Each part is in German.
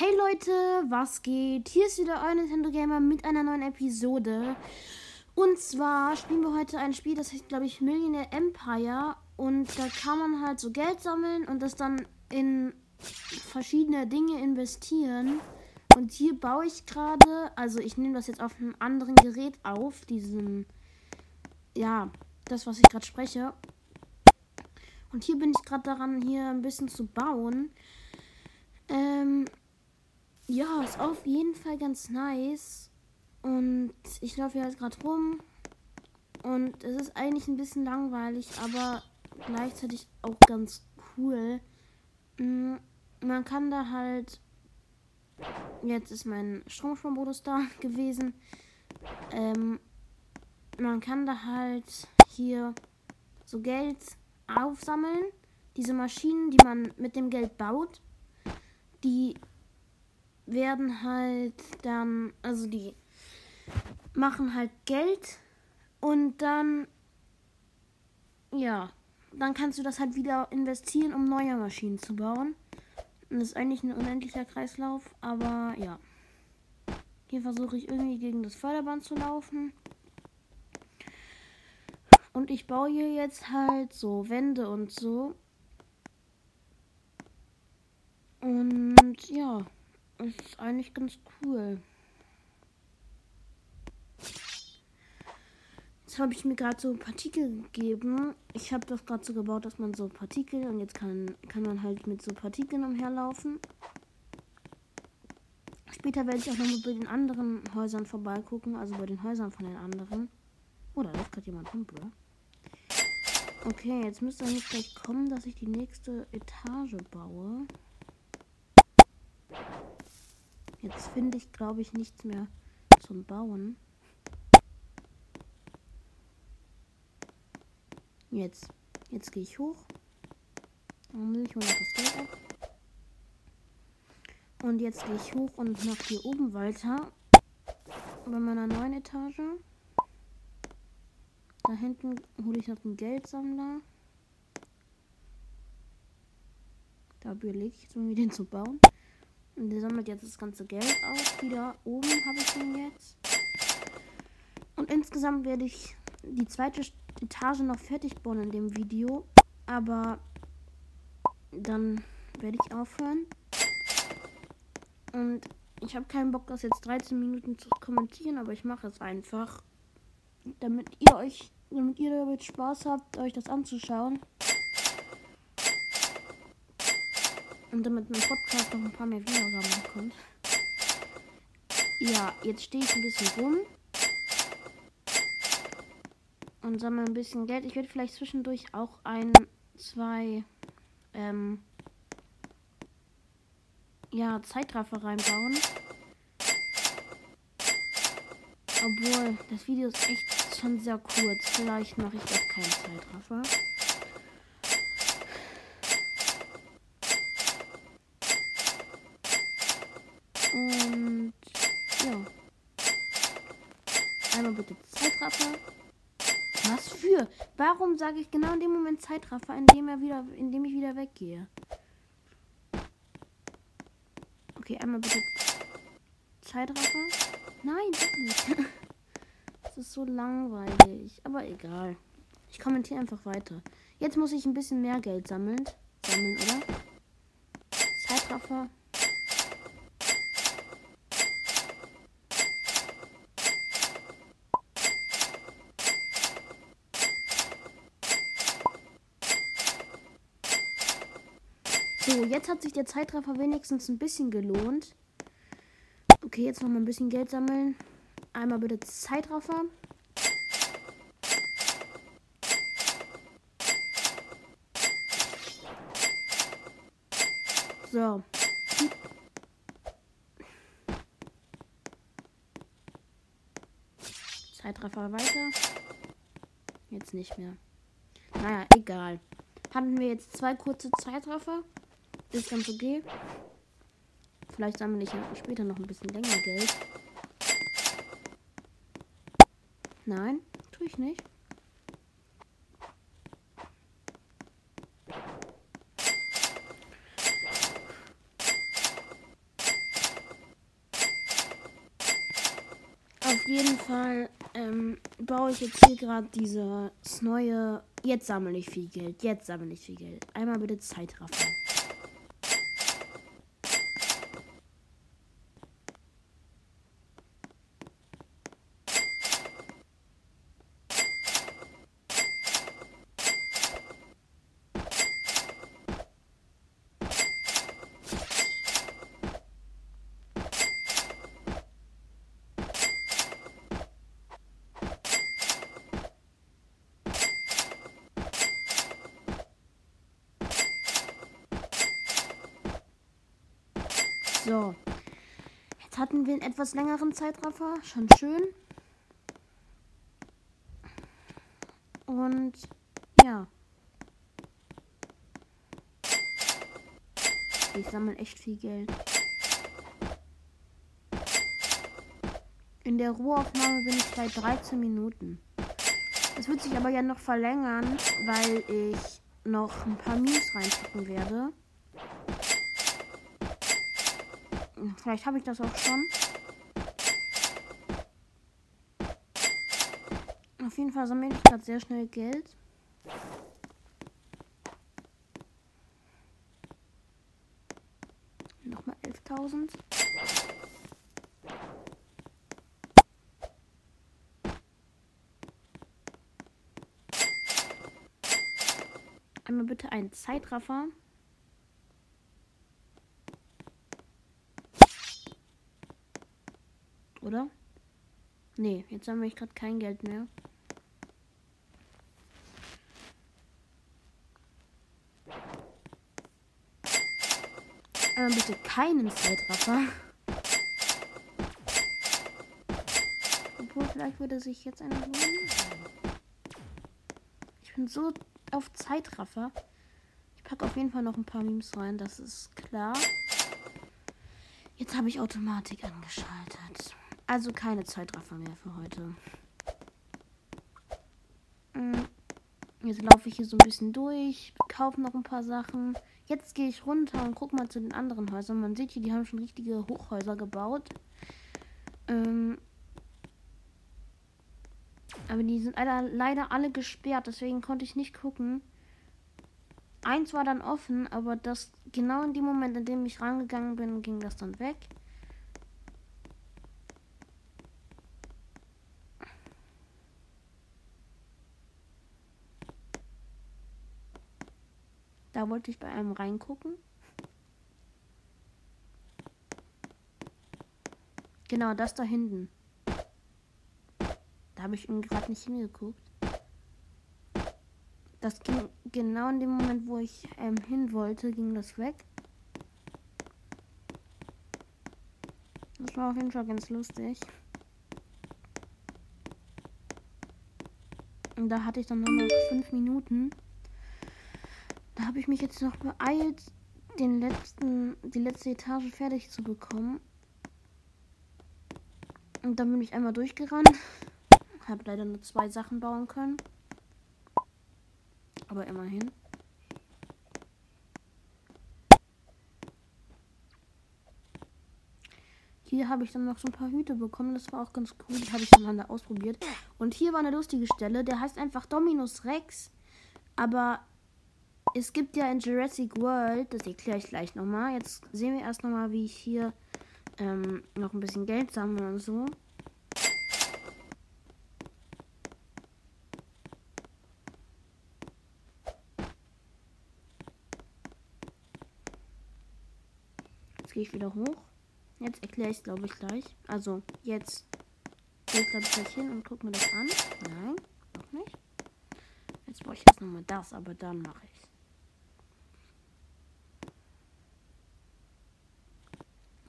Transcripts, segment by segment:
Hey Leute, was geht? Hier ist wieder euer Nintendo Gamer mit einer neuen Episode. Und zwar spielen wir heute ein Spiel, das heißt, glaube ich, Millionaire Empire. Und da kann man halt so Geld sammeln und das dann in verschiedene Dinge investieren. Und hier baue ich gerade, also ich nehme das jetzt auf einem anderen Gerät auf, diesen, ja, das, was ich gerade spreche. Und hier bin ich gerade daran, hier ein bisschen zu bauen. Ähm, ja, ist auf jeden Fall ganz nice. Und ich laufe hier halt gerade rum. Und es ist eigentlich ein bisschen langweilig, aber gleichzeitig auch ganz cool. Mm, man kann da halt. Jetzt ist mein Stromsparmodus da gewesen. Ähm, man kann da halt hier so Geld aufsammeln. Diese Maschinen, die man mit dem Geld baut, die werden halt dann, also die machen halt Geld und dann, ja, dann kannst du das halt wieder investieren, um neue Maschinen zu bauen. Und das ist eigentlich ein unendlicher Kreislauf, aber ja. Hier versuche ich irgendwie gegen das Förderband zu laufen. Und ich baue hier jetzt halt so Wände und so. Und ja. Ist eigentlich ganz cool. Jetzt habe ich mir gerade so Partikel gegeben. Ich habe das gerade so gebaut, dass man so Partikel und jetzt kann, kann man halt mit so Partikeln umherlaufen. Später werde ich auch nochmal bei den anderen Häusern vorbeigucken, also bei den Häusern von den anderen. Oh, da läuft gerade jemand rum, bro. Okay, jetzt müsste eigentlich gleich kommen, dass ich die nächste Etage baue. Jetzt finde ich, glaube ich, nichts mehr zum Bauen. Jetzt. Jetzt gehe ich hoch. Und ich hole das Geld ab. Und jetzt gehe ich hoch und mache hier oben weiter. Bei meiner neuen Etage. Da hinten hole ich noch einen Geldsammler. Da überlege ich jetzt irgendwie den zu bauen. Und der sammelt jetzt das ganze Geld auf. Wieder oben habe ich ihn jetzt. Und insgesamt werde ich die zweite Etage noch fertig bauen in dem Video. Aber dann werde ich aufhören. Und ich habe keinen Bock, das jetzt 13 Minuten zu kommentieren, aber ich mache es einfach. Damit ihr euch, damit ihr damit Spaß habt, euch das anzuschauen. Und damit mein Podcast noch ein paar mehr Wiedergaben bekommt. Ja, jetzt stehe ich ein bisschen rum. Und sammle ein bisschen Geld. Ich werde vielleicht zwischendurch auch ein, zwei, ähm, ja, Zeitraffer reinbauen. Obwohl, das Video ist echt schon sehr kurz. Vielleicht mache ich auch keinen Zeitraffer. Und ja. Einmal bitte Zeitraffer. Was für? Warum sage ich genau in dem Moment Zeitraffer, indem er wieder, indem ich wieder weggehe? Okay, einmal bitte Zeitraffer. Nein, doch nicht. Das ist so langweilig. Aber egal. Ich kommentiere einfach weiter. Jetzt muss ich ein bisschen mehr Geld sammeln. Sammeln, oder? Zeitraffer. So, jetzt hat sich der Zeitraffer wenigstens ein bisschen gelohnt. Okay, jetzt noch mal ein bisschen Geld sammeln. Einmal bitte Zeitraffer. So. Zeitraffer weiter. Jetzt nicht mehr. Naja, egal. Hatten wir jetzt zwei kurze Zeitraffer ist ganz okay. Vielleicht sammle ich später noch ein bisschen länger Geld. Nein, tue ich nicht. Auf jeden Fall ähm, baue ich jetzt hier gerade dieses neue. Jetzt sammle ich viel Geld. Jetzt sammle ich viel Geld. Einmal bitte Zeitraffer. So. Jetzt hatten wir einen etwas längeren Zeitraffer. Schon schön. Und ja. Ich sammle echt viel Geld. In der Ruheaufnahme bin ich bei 13 Minuten. Das wird sich aber ja noch verlängern, weil ich noch ein paar Memes reinpacken werde. Vielleicht habe ich das auch schon. Auf jeden Fall sammle ich gerade sehr schnell Geld. Nochmal 11.000. Einmal bitte einen Zeitraffer. Oder? Nee, jetzt haben wir gerade kein Geld mehr. Aber bitte keinen Zeitraffer. Obwohl, vielleicht würde sich jetzt einer lohnen. Ich bin so auf Zeitraffer. Ich packe auf jeden Fall noch ein paar Memes rein, das ist klar. Jetzt habe ich Automatik angeschaltet. Also keine Zeitraffer mehr für heute. Mm, jetzt laufe ich hier so ein bisschen durch, kaufe noch ein paar Sachen. Jetzt gehe ich runter und gucke mal zu den anderen Häusern. Man sieht hier, die haben schon richtige Hochhäuser gebaut. Ähm aber die sind leider alle gesperrt, deswegen konnte ich nicht gucken. Eins war dann offen, aber das genau in dem Moment, in dem ich rangegangen bin, ging das dann weg. Da wollte ich bei einem reingucken. Genau, das da hinten. Da habe ich gerade nicht hingeguckt. Das ging genau in dem Moment, wo ich ähm, hin wollte, ging das weg. Das war auf jeden Fall ganz lustig. Und da hatte ich dann nur noch fünf Minuten. Da habe ich mich jetzt noch beeilt, den letzten, die letzte Etage fertig zu bekommen. Und dann bin ich einmal durchgerannt. Habe leider nur zwei Sachen bauen können. Aber immerhin. Hier habe ich dann noch so ein paar Hüte bekommen. Das war auch ganz cool. Die habe ich dann ausprobiert. Und hier war eine lustige Stelle. Der heißt einfach Dominus Rex. Aber es gibt ja in Jurassic World, das erkläre ich gleich nochmal. Jetzt sehen wir erst nochmal, wie ich hier ähm, noch ein bisschen Geld sammle und so. Jetzt gehe ich wieder hoch. Jetzt erkläre ich es, glaube ich, gleich. Also, jetzt gehe ich, glaube ich, gleich hin und gucke mir das an. Nein, noch nicht. Jetzt brauche ich jetzt nochmal das, aber dann mache ich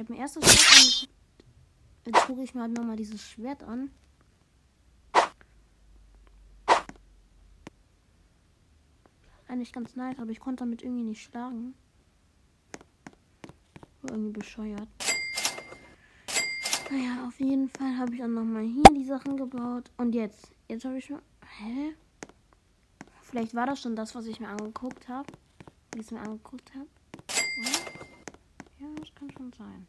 Ich habe mir erst das Schwert angeguckt. Jetzt gucke ich mir halt nochmal dieses Schwert an. Eigentlich ganz nice, aber ich konnte damit irgendwie nicht schlagen. War irgendwie bescheuert. Naja, auf jeden Fall habe ich dann nochmal hier die Sachen gebaut. Und jetzt, jetzt habe ich schon. Hä? Vielleicht war das schon das, was ich mir angeguckt habe. Wie ich es mir angeguckt habe. Ja, das kann schon sein.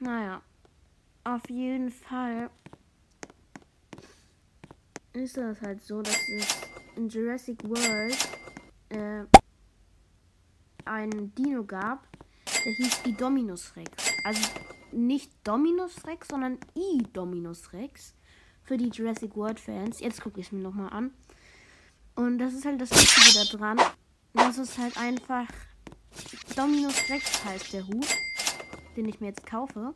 Naja. auf jeden Fall ist das halt so, dass es in Jurassic World äh, einen Dino gab, der hieß Idominus Rex. Also nicht Dominus Rex, sondern Idominus Rex. Für die Jurassic World Fans. Jetzt gucke ich es mir nochmal an. Und das ist halt das Wichtige daran. Das ist halt einfach Dominus Rex heißt der Hut, den ich mir jetzt kaufe.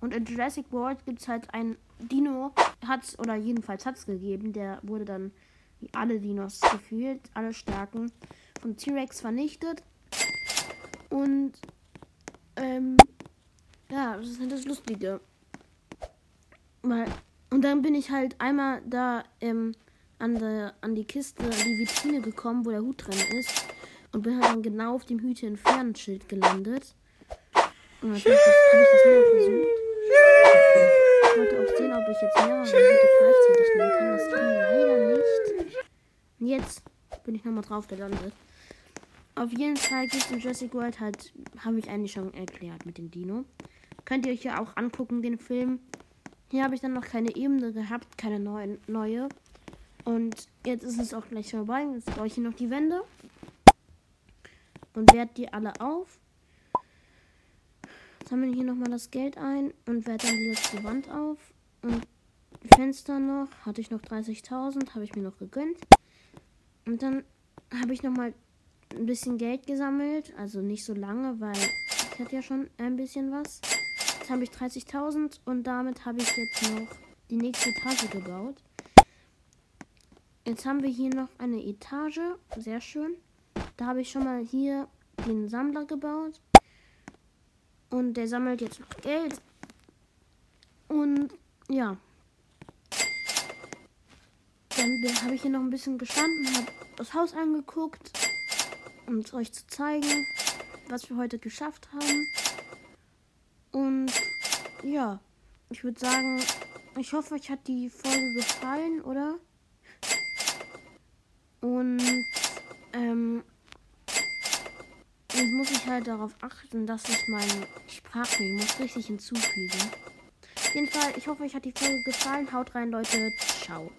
Und in Jurassic World gibt es halt ein Dino, hat's, oder jedenfalls hat es gegeben, der wurde dann wie alle Dinos gefühlt, alle Stärken von T-Rex vernichtet. Und ähm, ja, das ist halt das Lustige. Weil, und dann bin ich halt einmal da ähm, an, der, an die Kiste, an die Vitrine gekommen, wo der Hut drin ist. Und bin halt dann genau auf dem Hüte Entfernschild gelandet. Und natürlich habe ich das nur versucht. Ich wollte auch sehen, ob ich jetzt mehrere Hüte gleichzeitig nehmen kann. Das ging leider nicht. Und jetzt bin ich nochmal drauf gelandet. Auf jeden Fall gibt es in Jurassic World halt, habe ich eigentlich schon erklärt mit dem Dino. Könnt ihr euch ja auch angucken, den Film. Hier habe ich dann noch keine Ebene gehabt, keine neue. neue. Und jetzt ist es auch gleich vorbei. Jetzt baue ich hier noch die Wände. Und werde die alle auf. Sammle hier nochmal das Geld ein und werde dann die letzte Wand auf. Und die Fenster noch. Hatte ich noch 30.000, habe ich mir noch gegönnt. Und dann habe ich nochmal ein bisschen Geld gesammelt. Also nicht so lange, weil ich hatte ja schon ein bisschen was. Jetzt habe ich 30.000 und damit habe ich jetzt noch die nächste Etage gebaut. Jetzt haben wir hier noch eine Etage. Sehr schön. Da habe ich schon mal hier den Sammler gebaut. Und der sammelt jetzt noch Geld. Und ja. Dann habe ich hier noch ein bisschen gestanden, habe das Haus angeguckt, um es euch zu zeigen, was wir heute geschafft haben. Und ja, ich würde sagen, ich hoffe, euch hat die Folge gefallen, oder? Und ähm, jetzt muss ich halt darauf achten, dass ich meinen Sprachmemos richtig hinzufüge. Auf jeden Fall, ich hoffe, euch hat die Folge gefallen. Haut rein, Leute. Ciao.